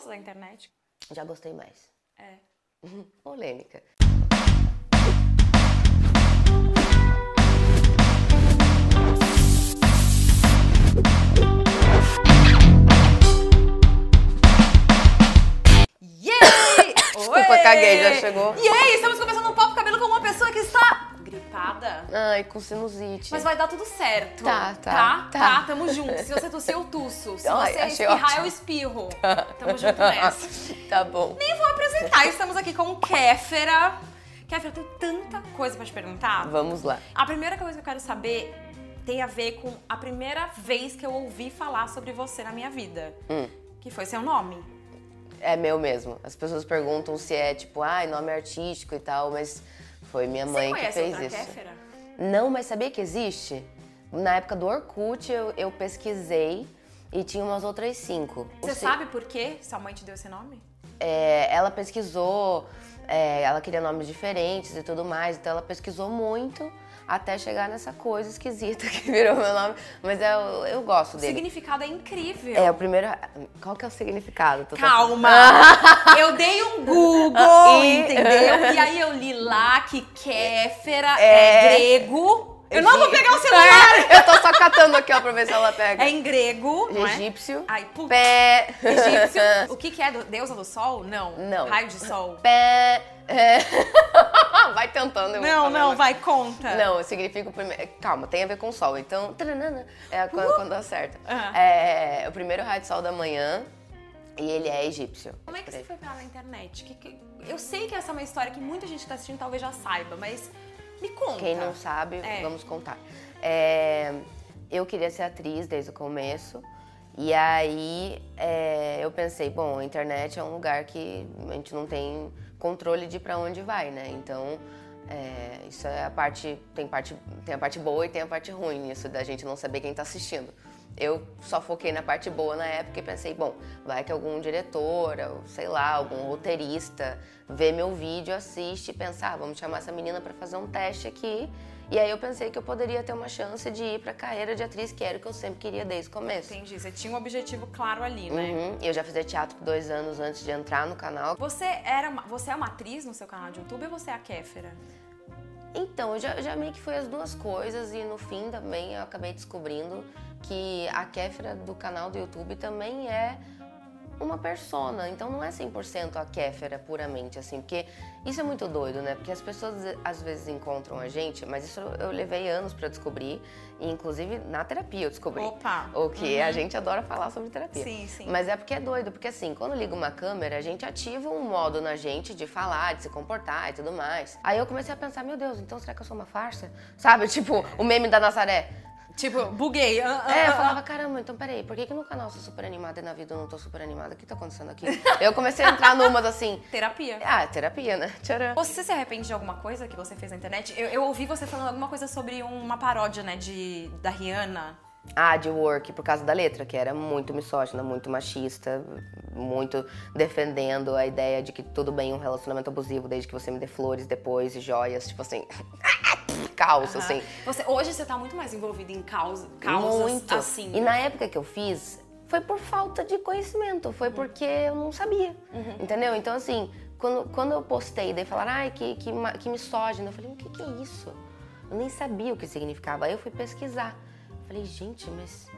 gosta da internet? Já gostei mais. É. Polêmica. Desculpa, caguei, já chegou. Yay! Estamos começando um Papo Cabelo com uma pessoa que está gripada. Ai, com sinusite. Mas vai dar tudo certo. Tá, tá, Tá, tá. tá, tamo junto. Se você tossir, eu tuço. Se Ai, você espirrar, ótimo. eu espirro. Tamo junto nessa. tá bom. Nem vou apresentar. Estamos aqui com Kéfera. Kéfera, eu tenho tanta coisa pra te perguntar. Vamos lá. A primeira coisa que eu quero saber tem a ver com a primeira vez que eu ouvi falar sobre você na minha vida. Hum. Que foi seu nome. É meu mesmo. As pessoas perguntam se é tipo, ai, nome artístico e tal, mas foi minha mãe que fez outra isso. Kéfera? Não, mas sabia que existe? Na época do Orkut eu, eu pesquisei e tinha umas outras cinco. Você se- sabe por que sua mãe te deu esse nome? É, ela pesquisou, é, ela queria nomes diferentes e tudo mais, então ela pesquisou muito até chegar nessa coisa esquisita que virou meu nome. Mas eu, eu gosto O dele. significado é incrível. É, o primeiro. Qual que é o significado? Tô- tô- Calma! eu dei um Google, E- entendeu? E aí eu li lá que Kéfera é, É. grego. Eu não vou pegar o celular! eu tô só catando aqui, ó, pra ver se ela pega. É em grego, não é? Egípcio. Ai, puta. Pé. Egípcio. O que, que é? Deusa do sol? Não. Não. Raio de sol? Pé. É. Vai tentando. eu Não, não, vai, conta. Não, significa o primeiro. Calma, tem a ver com o sol. Então, é quando, quando acerta. Ah. É o primeiro raio de sol da manhã e ele é egípcio. Como é que você foi parar na internet? Que- que- Eu sei que essa é uma história que muita gente que tá assistindo talvez já saiba, mas me conta. Quem não sabe, É. vamos contar. É, eu queria ser atriz desde o começo. E aí é, eu pensei, bom, a internet é um lugar que a gente não tem controle de pra onde vai, né? Então, é, isso é a parte tem, parte. tem a parte boa e tem a parte ruim, isso da gente não saber quem tá assistindo. Eu só foquei na parte boa na época e pensei, bom, vai que algum diretor, ou sei lá, algum roteirista vê meu vídeo, assiste e pensa, ah, vamos chamar essa menina pra fazer um teste aqui. E aí eu pensei que eu poderia ter uma chance de ir pra carreira de atriz, que era o que eu sempre queria desde o começo. Entendi, você tinha um objetivo claro ali, né? Uhum. Eu já fazia teatro por dois anos antes de entrar no canal. Você, era uma, você é uma atriz no seu canal de YouTube ou você é a Kéfera? Então, eu já, já meio que foi as duas coisas e no fim também eu acabei descobrindo que a Kéfera do canal do YouTube também é uma persona, então não é 100% a Kéfera puramente, assim, porque isso é muito doido, né? Porque as pessoas às vezes encontram a gente, mas isso eu levei anos pra descobrir, e inclusive na terapia eu descobri. Opa! O que a gente adora falar sobre terapia. Sim, sim. Mas é porque é doido, porque assim, quando liga uma câmera, a gente ativa um modo na gente de falar, de se comportar e tudo mais. Aí eu comecei a pensar, meu Deus, então será que eu sou uma farsa? Sabe, tipo, o meme da Nazaré. Tipo, buguei. ah, ah, É, eu ah, falava, caramba, então peraí, por que, que no canal eu sou super animada e na vida eu não tô super animada? O que tá acontecendo aqui? eu comecei a entrar numas assim, Terapia. ah, terapia, né? Tcharam. Você se arrepende de alguma coisa que você fez na internet? Eu, eu ouvi você falando alguma coisa sobre uma paródia, né, de, da Rihanna. Ah, de work, por causa da letra, que era muito misógina, muito machista, muito defendendo a ideia de que tudo bem um relacionamento abusivo desde que você me dê flores depois e joias, tipo assim, caos, assim. Você, hoje você tá muito mais envolvida em causa, causas Muito. assim. E na época que eu fiz, foi por falta de conhecimento, foi porque eu não sabia. Entendeu? Então, assim, quando, quando eu postei, daí falaram, ai, que, que, que misógino. Eu falei, o que, que é isso? Eu nem sabia o que significava. Aí eu fui pesquisar. Falei, gente, mas.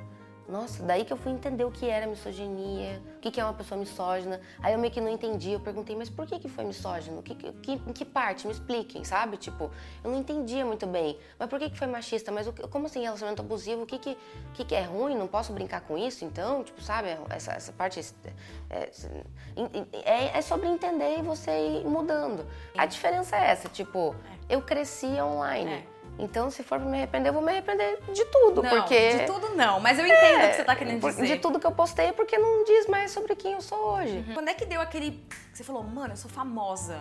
Nossa, daí que eu fui entender o que era misoginia, o que é uma pessoa misógina. Aí eu meio que não entendi, eu perguntei, mas por que que foi misógino? Que, que, em que parte? Me expliquem, sabe? Tipo, eu não entendia muito bem. Mas por que que foi machista? Mas o como assim relacionamento abusivo? O que que, que que é ruim? Não posso brincar com isso? Então, tipo, sabe? Essa, essa parte é, é, é sobre entender e você ir mudando. A diferença é essa, tipo, eu cresci online. Então, se for pra me arrepender, eu vou me arrepender de tudo, Não, porque... de tudo não, mas eu entendo o É, que você tá querendo dizer. De tudo que eu postei porque não diz mais sobre quem eu sou hoje. Quando é que deu aquele. que Você falou, mano, eu sou famosa.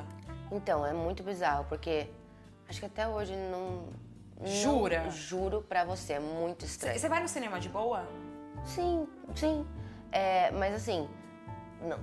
Então, é muito bizarro, porque acho que até hoje não. não- Jura? juro pra você, é muito estranho. você vai no cinema de boa? Sim, sim. É, mas assim,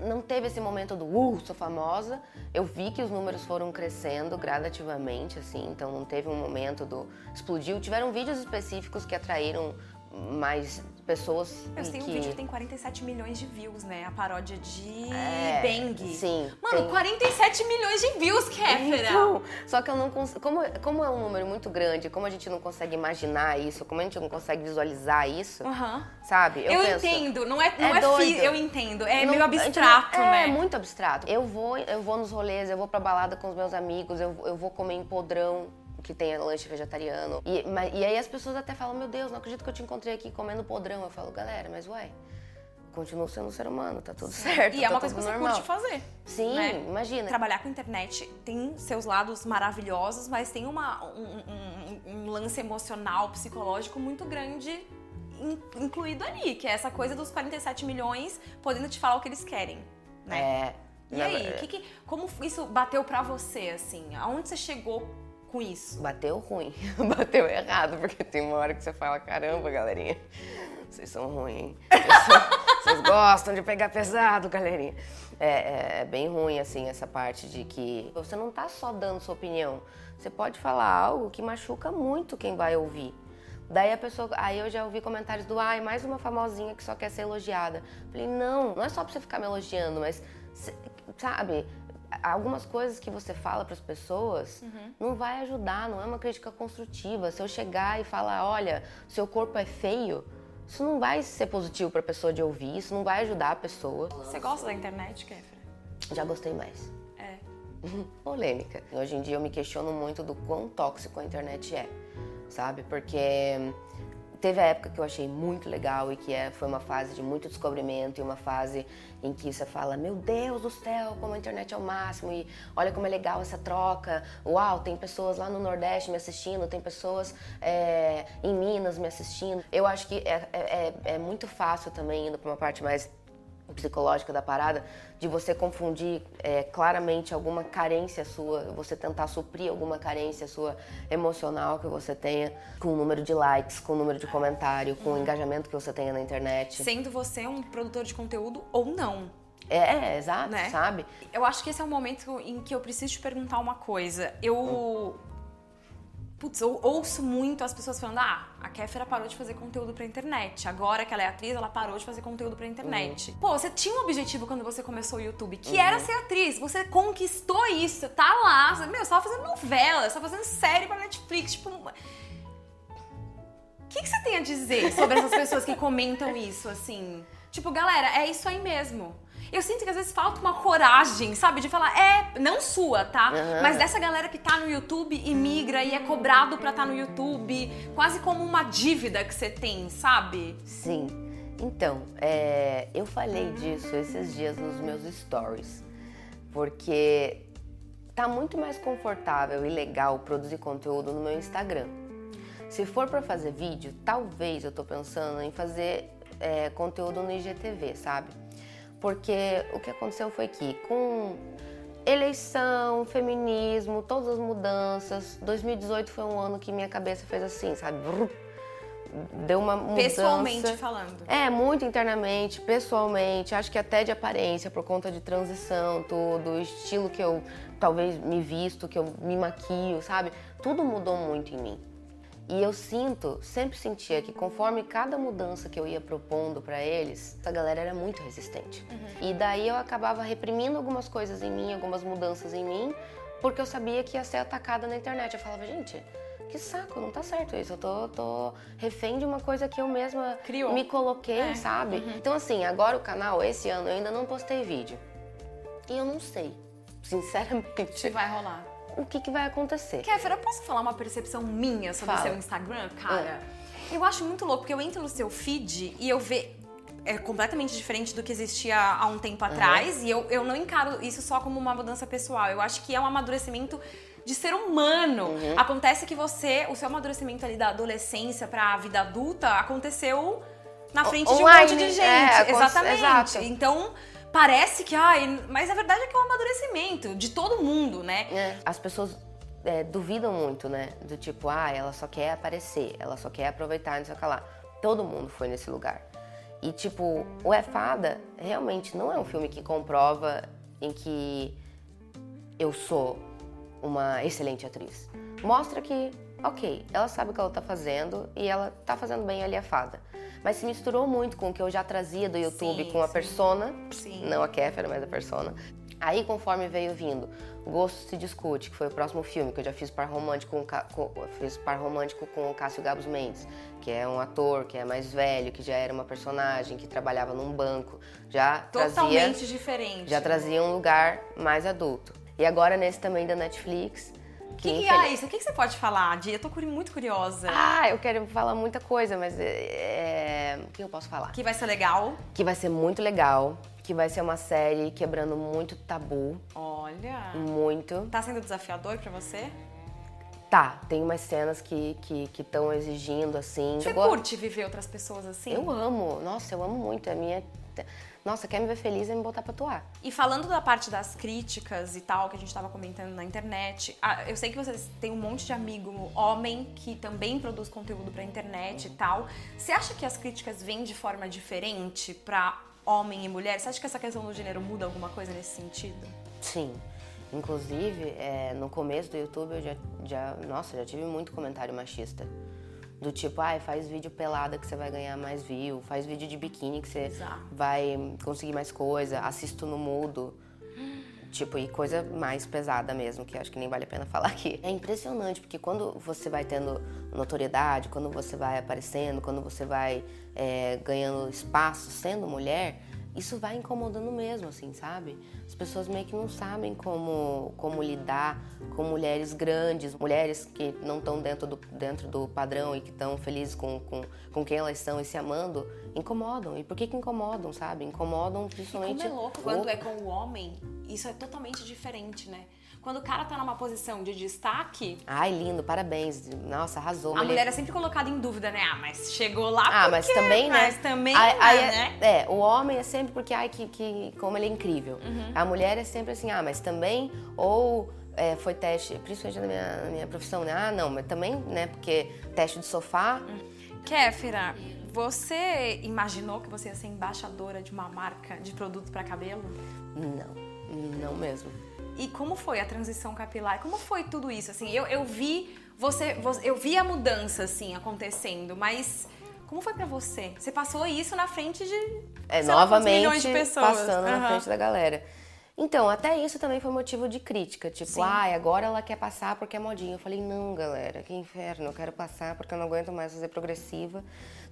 não teve esse momento do uh, sou famosa. Eu vi que os números foram crescendo gradativamente, assim, então não teve um momento do explodiu. Tiveram vídeos específicos que atraíram mais pessoas Eu em tenho um que... vídeo que tem 47 milhões de views, né? A paródia de É, Bang. sim, Mano, tem. 47 milhões de views, Kéfera! Então, só que eu não consigo. Como, como é um número muito grande, como a gente não consegue imaginar isso, como a gente não consegue visualizar isso, Aham. sabe? Eu, penso, entendo, não é, não É é, fi- eu entendo, é não- meio a gente não- abstrato, é, né? É muito abstrato. Eu vou, eu vou nos rolês, eu vou pra balada com os meus amigos, eu, eu vou comer em podrão que tem lanche vegetariano. E, mas- e aí as pessoas até falam, meu Deus, não acredito que eu te encontrei aqui comendo podrão. Eu falo, galera, mas uai, continuo sendo um ser humano, tá tudo certo. E é tá uma coisa que você normal. curte fazer. Sim, né? imagina. Trabalhar com internet tem seus lados maravilhosos, mas tem uma, um, um- um lance emocional, psicológico muito grande in- incluído ali, que é essa coisa dos 47 milhões podendo te falar o que eles querem, né? É. E aí, que que- como isso bateu pra você, assim? Aonde você chegou com isso? Bateu ruim, bateu errado, porque tem uma hora que você fala, caramba, galerinha, vocês são ruins? Vocês, vocês gostam de pegar pesado, galerinha. É, é- é bem ruim, assim, essa parte de que você não tá só dando sua opinião, você pode falar algo que machuca muito quem vai ouvir. Daí a pessoa, aí eu já ouvi comentários do, ai, mais uma famosinha que só quer ser elogiada. Falei, não, não é só pra você ficar me elogiando, mas, sabe, algumas coisas que você fala pras pessoas não vai ajudar, não é uma crítica construtiva. Se eu chegar e falar, olha, seu corpo é feio, isso não vai ser positivo pra pessoa de ouvir, isso não vai ajudar a pessoa. Você gosta da internet, Kéfera? Já gostei mais. É. polêmica. Hoje em dia eu me questiono muito do quão tóxico a internet é, sabe? Porque teve a época que eu achei muito legal e que é, foi uma fase de muito descobrimento e uma fase em que você fala, meu Deus do céu, como a internet é o máximo e olha como é legal essa troca. Uau, tem pessoas lá no Nordeste me assistindo, tem pessoas é, em Minas me assistindo. Eu acho que é, é, é- é muito fácil também, indo para uma parte mais psicológica da parada, de você confundir é, claramente alguma carência sua, você tentar suprir alguma carência sua emocional que você tenha com o número de likes, com o número de comentário, com o engajamento que você tenha na internet. Sendo você um produtor de conteúdo ou não. É, é, exato, Né? sabe? Eu acho que esse é o momento em que eu preciso te perguntar uma coisa. Eu. Putz, eu ouço muito as pessoas falando: ah, a Kéfera parou de fazer conteúdo pra internet. Agora que ela é atriz, ela parou de fazer conteúdo pra internet. Pô, você tinha um objetivo quando você começou o YouTube, que era ser atriz. Você conquistou isso, tá lá. Você- Meu, você tava fazendo novela, você tava fazendo série pra Netflix. Tipo. O que, que você tem a dizer sobre essas pessoas que comentam isso, assim? Tipo, galera, é isso aí mesmo. Eu sinto que às vezes falta uma coragem, sabe? De falar, é, não sua, tá? Aham. Mas dessa galera que tá no YouTube e migra e é cobrado pra estar no YouTube, quase como uma dívida que você tem, sabe? Sim. Então, é, eu falei disso esses dias nos meus stories, porque tá muito mais confortável e legal produzir conteúdo no meu Instagram. Se for pra fazer vídeo, talvez eu tô pensando em fazer é, conteúdo no IGTV, sabe? Porque o que aconteceu foi que com eleição, feminismo, todas as mudanças, 2018 foi um ano que minha cabeça fez assim, sabe? Deu uma mudança. Pessoalmente falando. É, muito internamente, pessoalmente, acho que até de aparência, por conta de transição, tudo, o estilo que eu talvez me visto, que eu me maquio, sabe? Tudo mudou muito em mim. E eu sinto, sempre sentia que conforme cada mudança que eu ia propondo pra eles, essa galera era muito resistente. E daí eu acabava reprimindo algumas coisas em mim, algumas mudanças em mim, porque eu sabia que ia ser atacada na internet. Eu falava, gente, que saco, não tá certo isso. Eu tô, tô refém de uma coisa que eu mesma Criou. me coloquei, É, sabe? Então, assim, agora o canal, esse ano, eu ainda não postei vídeo. E eu não sei, sinceramente, Se vai rolar. O que, que vai acontecer. Kéfera, eu posso falar uma percepção minha sobre o seu Instagram, cara? Eu acho muito louco, porque eu entro no seu feed e eu vejo. É completamente diferente do que existia há um tempo atrás. E eu, eu não encaro isso só como uma mudança pessoal. Eu acho que é um amadurecimento de ser humano. Acontece que você, o seu amadurecimento ali da adolescência pra vida adulta aconteceu na frente de um online, monte de gente. é, Exatamente. exato. Então, parece que, ai, mas a verdade é que é um amadurecimento de todo mundo, né? É, As pessoas é, duvidam muito, né? Do tipo, ah, ela só quer aparecer, ela só quer aproveitar, não sei o que lá. Todo mundo foi nesse lugar. E, tipo, o É Fada realmente não é um filme que comprova em que eu sou uma excelente atriz. Mostra que, ok, ela sabe o que ela tá fazendo e ela tá fazendo bem ali a fada. mas se misturou muito com o que eu já trazia do YouTube, Sim, com a sim. persona, Sim. não a Kéfera, mas a persona. Aí, conforme veio vindo, Gosto se Discute, que foi o próximo filme, que eu já fiz par romântico com, com- fiz par romântico com o Cássio Gabos Mendes, que é um ator que é mais velho, que já era uma personagem, que trabalhava num banco, já trazia Totalmente diferente. já trazia um lugar mais adulto. E agora nesse também da Netflix, que, que, é isso? O que, que você pode falar, Di? Eu tô muito curiosa. Ah, eu quero falar muita coisa, mas é, o que eu posso falar? Que vai ser legal. Que vai ser muito legal, que vai ser uma série quebrando muito tabu, Olha. muito. Tá sendo desafiador pra você? Tá, tem umas cenas que estão que, exigindo, assim. Você Chegou- curte viver outras pessoas assim? Eu amo, nossa, eu amo muito. É minha. Nossa, quer me ver feliz é me botar pra atuar. E falando da parte das críticas e tal, que a gente tava comentando na internet, eu sei que vocês têm um monte de amigo homem que também produz conteúdo pra internet e tal. Você acha que as críticas vêm de forma diferente pra homem e mulher? Você acha que essa questão do gênero muda alguma coisa nesse sentido? Sim. Inclusive, é, no começo do YouTube eu já, já. Nossa, já tive muito comentário machista. Do tipo, ai, faz vídeo pelada que você vai ganhar mais view, faz vídeo de biquíni que você Exato. vai conseguir mais coisa, assisto no mudo. Tipo, e coisa mais pesada mesmo, que acho que nem vale a pena falar aqui. É impressionante, porque quando você vai tendo notoriedade, quando você vai aparecendo, quando você vai é, ganhando espaço sendo mulher, isso vai incomodando mesmo, assim, sabe? As pessoas meio que não sabem como, como lidar com mulheres grandes, mulheres que não estão dentro do, dentro do padrão e que estão felizes com, com, com quem elas são e se amando, incomodam. E por que que incomodam, sabe? Incomodam principalmente... Como é louco, quando é com o homem, isso é totalmente diferente, né? Quando o cara tá numa posição de destaque, Ai, lindo, parabéns. Nossa, arrasou. a mulher é sempre colocada em dúvida, né? Ah, mas chegou lá Ah, por mas também, né? Mas também, Aí- né, é, é, o homem é sempre porque, ai, que, que como ele é incrível. Uhum. A mulher é sempre assim, ah, mas também, ou é, foi teste, principalmente na minha, na minha profissão, né? Ah, não, mas também, né? Porque teste de sofá. Kéfera, você imaginou que você ia ser embaixadora de uma marca de produto para cabelo? Não, não mesmo. E como foi a transição capilar? Como foi tudo isso? Assim, eu, eu vi você, eu vi a mudança assim acontecendo, mas como foi pra você? Você passou isso na frente de É, novamente de pessoas. passando na Aham. frente da galera. Então, até isso também foi motivo de crítica. Tipo, ai, agora ela quer passar porque é modinha. Eu falei, não, galera, que inferno. Eu quero passar porque eu não aguento mais fazer progressiva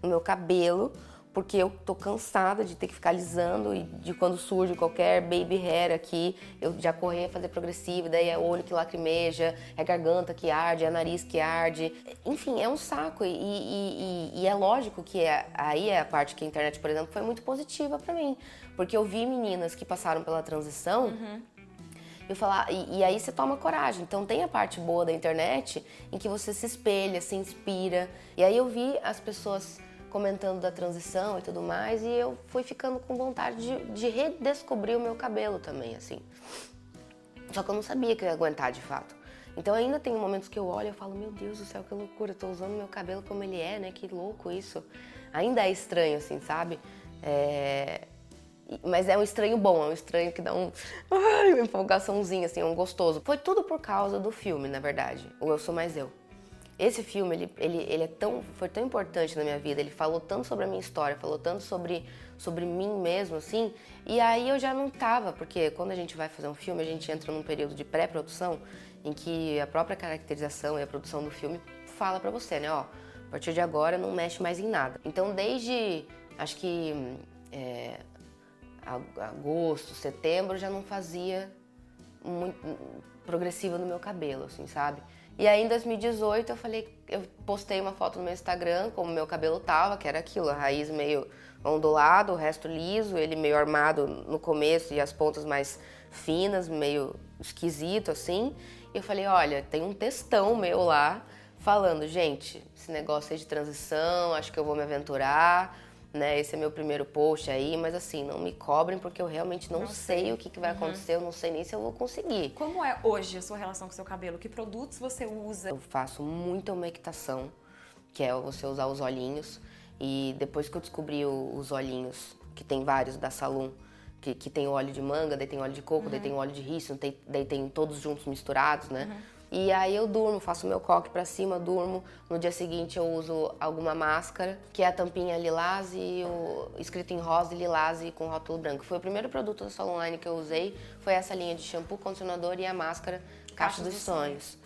no meu cabelo. Porque eu tô cansada de ter que ficar alisando e de quando surge qualquer baby hair aqui, eu já correr a fazer progressiva, daí é olho que lacrimeja, é garganta que arde, é nariz que arde. Enfim, é um saco. E, e- e- e é lógico que é, aí é a parte que a internet, por exemplo, foi muito positiva pra mim. Porque eu vi meninas que passaram pela transição eu falar, e, e aí você toma coragem. Então tem a parte boa da internet em que você se espelha, se inspira. E aí eu vi as pessoas comentando da transição e tudo mais, e eu fui ficando com vontade de, de redescobrir o meu cabelo também, assim. Só que eu não sabia que eu ia aguentar de fato. Então ainda tem momentos que eu olho e falo, meu Deus do céu, que loucura, eu tô usando meu cabelo como ele é, né? Que louco isso. Ainda é estranho, assim, sabe? É, Mas é um estranho bom, é um estranho que dá um. Uma empolgaçãozinha, assim, um gostoso. Foi tudo por causa do filme, na verdade. O Eu Sou Mais Eu. Esse filme, ele, ele, ele é tão, foi tão importante na minha vida, ele falou tanto sobre a minha história, falou tanto sobre, sobre mim mesmo, assim, e aí eu já não tava, porque quando a gente vai fazer um filme, a gente entra num período de pré-produção, em que a própria caracterização e a produção do filme fala pra você, né, ó, a partir de agora não mexe mais em nada. Então, desde, acho que é, ag- agosto, setembro, já não fazia muito progressiva no meu cabelo, assim, sabe? E aí em 2018 eu falei, eu postei uma foto no meu Instagram como meu cabelo tava, que era aquilo, a raiz meio ondulado, o resto liso, ele meio armado no começo e as pontas mais finas, meio esquisito assim. E eu falei, olha, tem um textão meu lá falando, gente, esse negócio aí de transição, acho que eu vou me aventurar, né? Esse é meu primeiro post aí, mas assim, não me cobrem porque eu realmente não, Não sei. sei. o que, que vai acontecer, eu não sei nem se eu vou conseguir. Como é hoje a sua relação com o seu cabelo? Que produtos você usa? Eu faço muita umectação, que é você usar os olhinhos. E depois que eu descobri os olhinhos, que tem vários da Salum, que, que tem óleo de manga, daí tem óleo de coco, daí tem óleo de rícino, daí tem todos juntos misturados, né? E aí eu durmo, faço meu coque para cima, durmo. No dia seguinte eu uso alguma máscara, que é a tampinha lilás e o escrito em rosa e lilás e com rótulo branco. Foi o primeiro produto da Salon Online que eu usei, foi essa linha de shampoo, condicionador e a máscara Caixa, Caixa dos, dos sonhos. sonhos.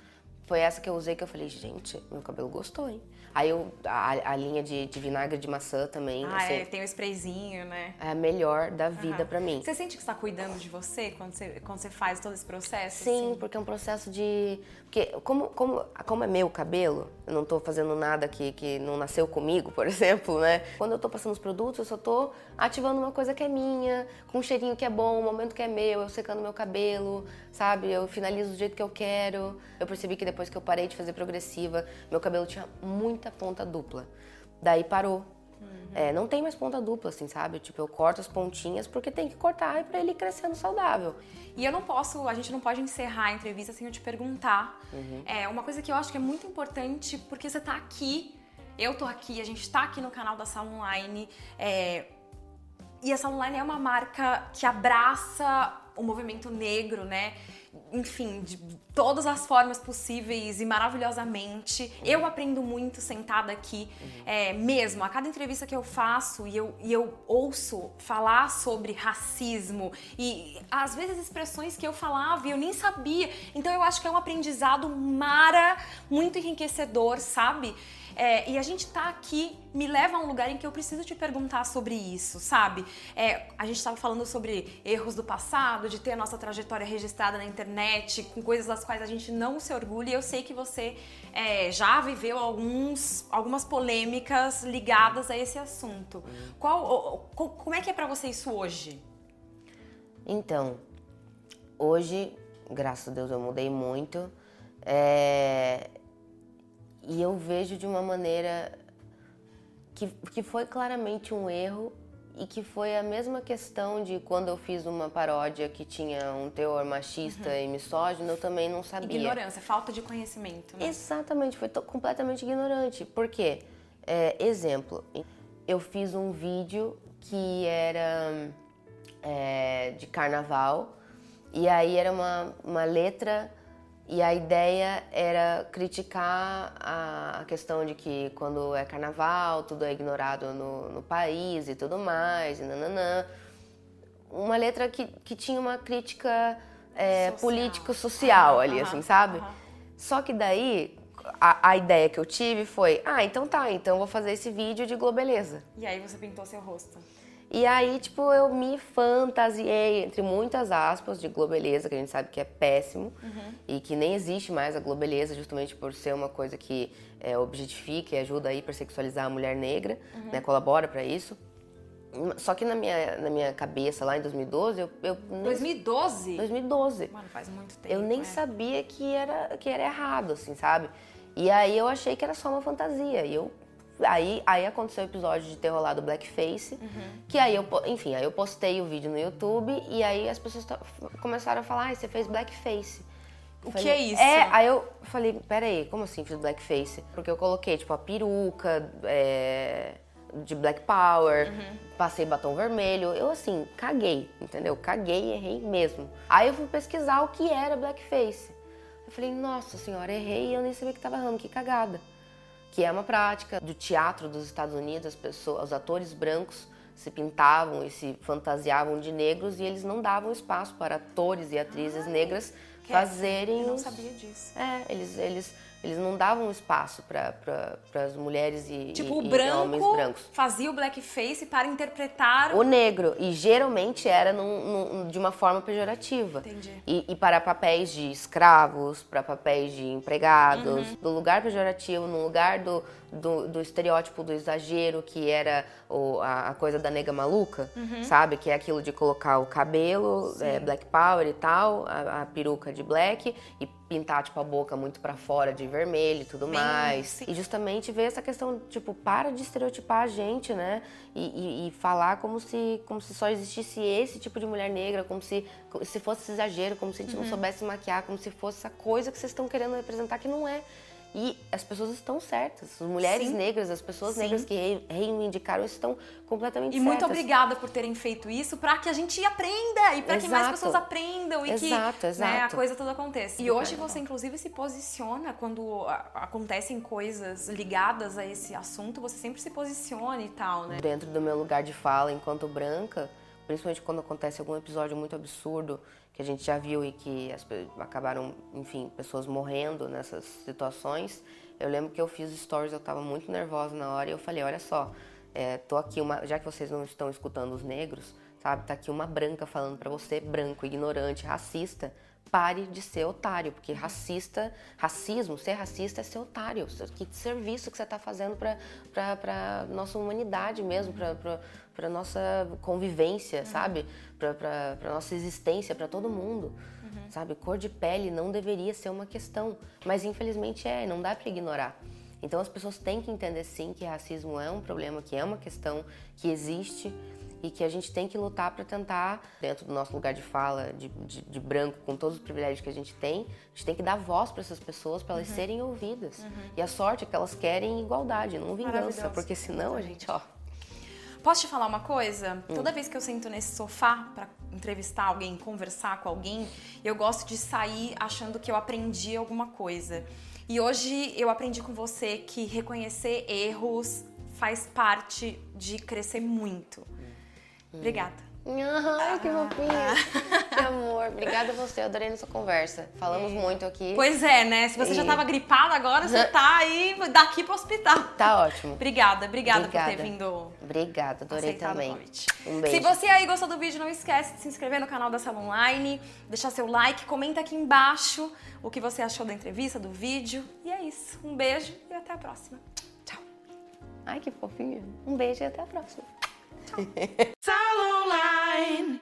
Foi essa que eu usei que eu falei, gente, meu cabelo gostou, hein? Aí eu, a, a linha de, de, vinagre de maçã também. Ah, assim, é, tem o um sprayzinho, né? É a melhor da vida uhum. para mim. Você sente que está cuidando de você quando, você quando você faz todo esse processo? Sim, assim? porque é um processo de. Porque como, como, como é meu cabelo, eu não tô fazendo nada que, que não nasceu comigo, por exemplo, né? Quando eu tô passando os produtos, eu só tô ativando uma coisa que é minha, com um cheirinho que é bom, um momento que é meu, eu secando meu cabelo, sabe? Eu finalizo do jeito que eu quero. Eu percebi que depois que eu parei de fazer progressiva, meu cabelo tinha muito muita ponta dupla. Daí parou. Uhum. É, não tem mais ponta dupla, assim, sabe? Tipo, eu corto as pontinhas porque tem que cortar para ele ir crescendo saudável. E eu não posso, a gente não pode encerrar a entrevista sem eu te perguntar. Uhum. É uma coisa que eu acho que é muito importante, porque você tá aqui, eu tô aqui, a gente tá aqui no canal da Sala Online. É, e a Sala Online é uma marca que abraça o movimento negro, né? enfim, de todas as formas possíveis e maravilhosamente. Eu aprendo muito sentada aqui, é, mesmo. A cada entrevista que eu faço e eu, e eu ouço falar sobre racismo e às vezes expressões que eu falava e eu nem sabia. Então eu acho que é um aprendizado mara, muito enriquecedor, sabe? É, e a gente tá aqui me leva a um lugar em que eu preciso te perguntar sobre isso, sabe? É, a gente estava falando sobre erros do passado, de ter a nossa trajetória registrada na internet, com coisas das quais a gente não se orgulha. E eu sei que você é, já viveu alguns, algumas polêmicas ligadas a esse assunto. Qual, como é que é para você isso hoje? Então, hoje, graças a Deus, eu mudei muito. É, e eu vejo de uma maneira que, que foi claramente um erro e que foi a mesma questão de quando eu fiz uma paródia que tinha um teor machista uhum. e misógino, eu também não sabia. Ignorância, falta de conhecimento, né? Exatamente, foi completamente ignorante. Por quê? É, exemplo, eu fiz um vídeo que era é, de carnaval e aí era uma, uma letra e a ideia era criticar a, questão de que quando é carnaval, tudo é ignorado no, no país e tudo mais, e nananã. Uma letra que, que tinha uma crítica é, político-social ali, assim, sabe? Só que daí, a, a, ideia que eu tive foi, ah, então tá, então vou fazer esse vídeo de Globeleza. E aí você pintou seu rosto. E aí, tipo, eu me fantasiei, entre muitas aspas, de Globeleza, que a gente sabe que é péssimo uhum. e que nem existe mais a Globeleza, justamente por ser uma coisa que é, objetifica e ajuda a hipersexualizar a mulher negra, uhum. né, colabora para isso. Só que na minha, na minha cabeça, lá em 2012, eu... eu 2012? 2012. Mano, faz muito tempo, Eu nem é. sabia que era, que era errado, assim, sabe? E aí eu achei que era só uma fantasia. E eu Aí, aí aconteceu o episódio de ter rolado Blackface, uhum. que aí eu, enfim, aí eu postei o vídeo no YouTube e aí as pessoas começaram a falar, ah, você fez Blackface. O falei, que é isso? É, aí eu falei, peraí, como assim fiz Blackface? Porque eu coloquei, tipo, a peruca é, de Black Power, uhum. passei batom vermelho, eu assim, caguei, entendeu? Caguei e errei mesmo. Aí eu fui pesquisar o que era Blackface. Eu falei, nossa senhora, errei e eu nem sabia que tava errando, que cagada que é uma prática do teatro dos Estados Unidos, as pessoas, os atores brancos se pintavam e se fantasiavam de negros e eles não davam espaço para atores e atrizes negras fazerem. Eu não sabia disso. É, eles, eles eles não davam espaço para pra, as mulheres e, tipo, e, o branco e homens brancos. fazia o blackface para interpretar o negro e geralmente era num, num, de uma forma pejorativa. Entendi. E, e para papéis de escravos, para papéis de empregados, uhum. do lugar pejorativo, no lugar do, do, do, estereótipo do exagero, que era o, a, a, coisa da nega maluca, uhum. sabe? Que é aquilo de colocar o cabelo, é, black power e tal, a, a peruca de black e pintar, tipo, a boca muito para fora de vermelho e tudo Bem, mais. Sim. E justamente ver essa questão, tipo, para de estereotipar a gente, né? E, e, e, falar como se, como se só existisse esse tipo de mulher negra, como se, se fosse exagero, como se a gente uhum. não soubesse maquiar, como se fosse essa coisa que vocês estão querendo representar que não é. E as pessoas estão certas. As mulheres Sim. negras, as pessoas Sim. negras que rei- reivindicaram estão completamente E certas. muito obrigada por terem feito isso para que a gente aprenda e para que mais Exato. pessoas aprendam e Exato, que né, a exato. coisa toda aconteça. E Super hoje legal. você inclusive se posiciona quando acontecem coisas ligadas a esse assunto, você sempre se posiciona e tal, né? Dentro do meu lugar de fala enquanto branca, principalmente quando acontece algum episódio muito absurdo que a gente já viu e que as acabaram, enfim, pessoas morrendo nessas situações. Eu lembro que eu fiz stories, eu tava muito nervosa na hora e eu falei, olha só, é, tô aqui uma, já que vocês não estão escutando os negros, sabe, tá aqui uma branca falando pra você, branco, ignorante, racista, pare de ser otário, porque racista, racismo, ser racista é ser otário. Que serviço que você está fazendo para nossa humanidade mesmo, para nossa convivência, sabe? Para nossa existência, para todo mundo. Sabe? Cor de pele não deveria ser uma questão, mas infelizmente é, não dá para ignorar. Então as pessoas têm que entender sim que racismo é um problema, que é uma questão que existe e que a gente tem que lutar para tentar, dentro do nosso lugar de fala, de, de, de branco, com todos os privilégios que a gente tem, a gente tem que dar voz para essas pessoas, para elas serem ouvidas. E a sorte é que elas querem igualdade, não vingança, porque senão a gente, ó. Posso te falar uma coisa? Hum. Toda vez que eu sento nesse sofá pra entrevistar alguém, conversar com alguém, eu gosto de sair achando que eu aprendi alguma coisa. E hoje eu aprendi com você que reconhecer erros faz parte de crescer muito. Obrigada. Ai, que fofinho. que amor. Obrigada a você, eu adorei nossa conversa. Falamos muito aqui. Pois é, né? Se você já E- tava gripada, agora você tá aí daqui pro hospital. Tá ótimo. Obrigada, obrigada, por ter Obrigada. vindo Obrigada, adorei também. Um beijo. Se você aí gostou do vídeo, não esquece de se inscrever no canal da Sala Online, deixar seu like, comenta aqui embaixo o que você achou da entrevista, do vídeo. E é isso. Um beijo e até a próxima. Tchau. Ai, que fofinho. Um beijo e até a próxima. Sal online.